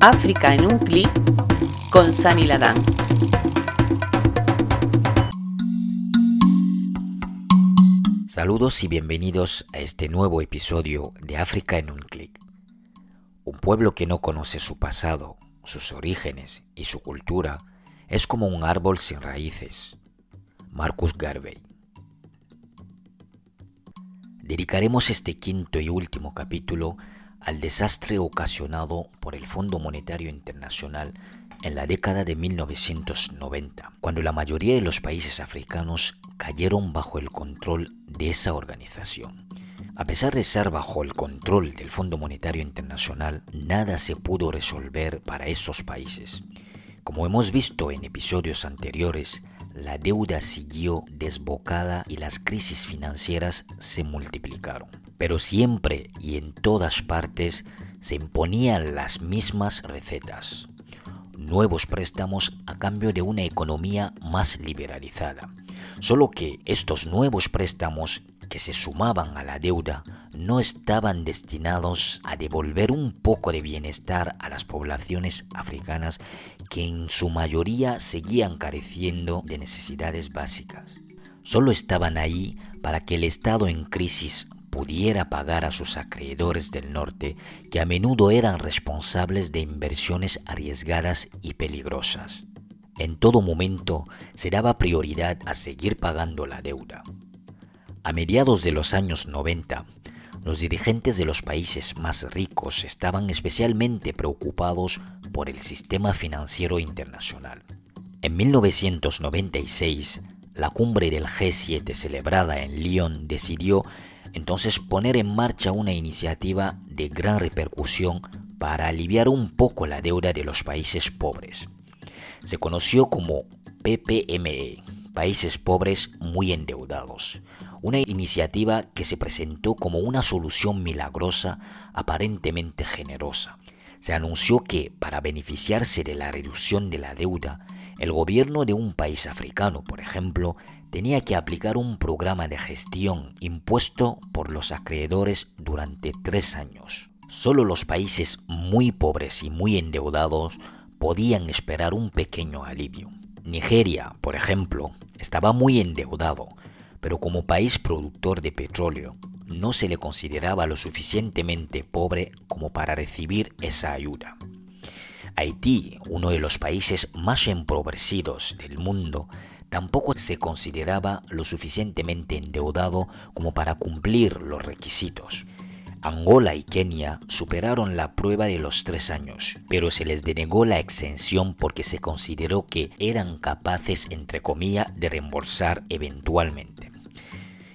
África en un clic con Sani Ladán. Saludos y bienvenidos a este nuevo episodio de África en un clic. Un pueblo que no conoce su pasado, sus orígenes y su cultura es como un árbol sin raíces. Marcus Garvey. Dedicaremos este quinto y último capítulo al desastre ocasionado por el Fondo Monetario Internacional en la década de 1990, cuando la mayoría de los países africanos cayeron bajo el control de esa organización. A pesar de ser bajo el control del Fondo Monetario Internacional, nada se pudo resolver para esos países. Como hemos visto en episodios anteriores, la deuda siguió desbocada y las crisis financieras se multiplicaron. Pero siempre y en todas partes se imponían las mismas recetas. Nuevos préstamos a cambio de una economía más liberalizada. Solo que estos nuevos préstamos que se sumaban a la deuda no estaban destinados a devolver un poco de bienestar a las poblaciones africanas que en su mayoría seguían careciendo de necesidades básicas. Solo estaban ahí para que el Estado en crisis pudiera pagar a sus acreedores del norte, que a menudo eran responsables de inversiones arriesgadas y peligrosas. En todo momento se daba prioridad a seguir pagando la deuda. A mediados de los años 90, los dirigentes de los países más ricos estaban especialmente preocupados por el sistema financiero internacional. En 1996, la cumbre del G7 celebrada en Lyon decidió entonces poner en marcha una iniciativa de gran repercusión para aliviar un poco la deuda de los países pobres. Se conoció como PPME, Países Pobres Muy Endeudados, una iniciativa que se presentó como una solución milagrosa, aparentemente generosa. Se anunció que, para beneficiarse de la reducción de la deuda, el gobierno de un país africano, por ejemplo, tenía que aplicar un programa de gestión impuesto por los acreedores durante tres años. Solo los países muy pobres y muy endeudados podían esperar un pequeño alivio. Nigeria, por ejemplo, estaba muy endeudado, pero como país productor de petróleo no se le consideraba lo suficientemente pobre como para recibir esa ayuda. Haití, uno de los países más empobrecidos del mundo, tampoco se consideraba lo suficientemente endeudado como para cumplir los requisitos. Angola y Kenia superaron la prueba de los tres años, pero se les denegó la exención porque se consideró que eran capaces, entre comillas, de reembolsar eventualmente.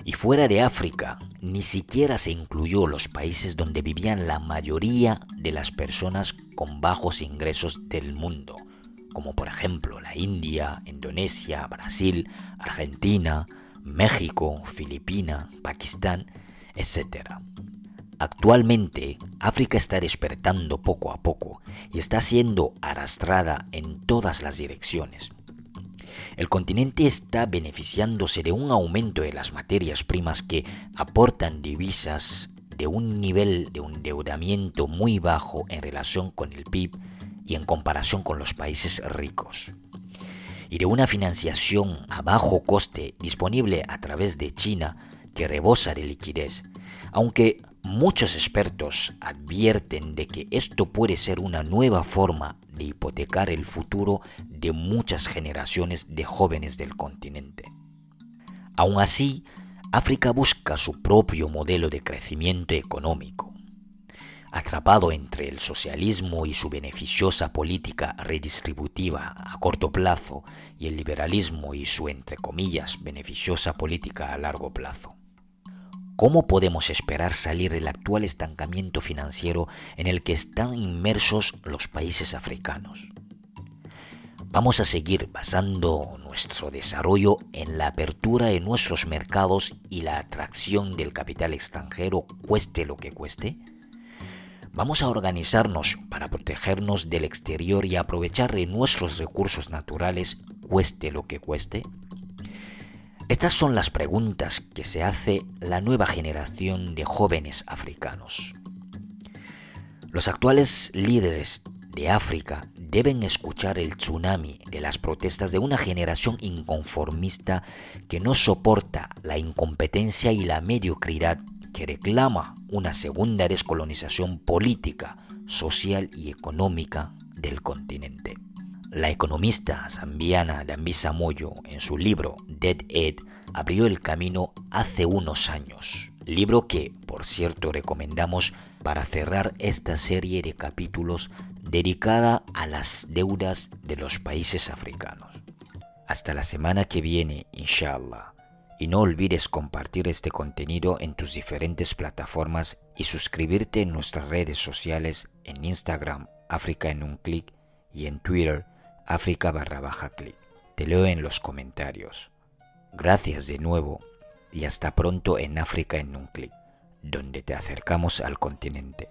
Y fuera de África, ni siquiera se incluyó los países donde vivían la mayoría de las personas con bajos ingresos del mundo, como por ejemplo la India, Indonesia, Brasil, Argentina, México, Filipinas, Pakistán, etc. Actualmente, África está despertando poco a poco y está siendo arrastrada en todas las direcciones. El continente está beneficiándose de un aumento de las materias primas que aportan divisas de un nivel de endeudamiento muy bajo en relación con el PIB y en comparación con los países ricos, y de una financiación a bajo coste disponible a través de China que rebosa de liquidez, aunque Muchos expertos advierten de que esto puede ser una nueva forma de hipotecar el futuro de muchas generaciones de jóvenes del continente. Aún así, África busca su propio modelo de crecimiento económico. Atrapado entre el socialismo y su beneficiosa política redistributiva a corto plazo y el liberalismo y su, entre comillas, beneficiosa política a largo plazo. ¿Cómo podemos esperar salir del actual estancamiento financiero en el que están inmersos los países africanos? Vamos a seguir basando nuestro desarrollo en la apertura de nuestros mercados y la atracción del capital extranjero, cueste lo que cueste. Vamos a organizarnos para protegernos del exterior y aprovechar de nuestros recursos naturales, cueste lo que cueste. Estas son las preguntas que se hace la nueva generación de jóvenes africanos. Los actuales líderes de África deben escuchar el tsunami de las protestas de una generación inconformista que no soporta la incompetencia y la mediocridad, que reclama una segunda descolonización política, social y económica del continente. La economista zambiana Dambisa Moyo, en su libro Dead Ed, abrió el camino hace unos años. Libro que, por cierto, recomendamos para cerrar esta serie de capítulos dedicada a las deudas de los países africanos. Hasta la semana que viene, inshallah. Y no olvides compartir este contenido en tus diferentes plataformas y suscribirte en nuestras redes sociales en Instagram, África en un clic, y en Twitter, África barra baja clic. Te leo en los comentarios. Gracias de nuevo y hasta pronto en África en un clic, donde te acercamos al continente.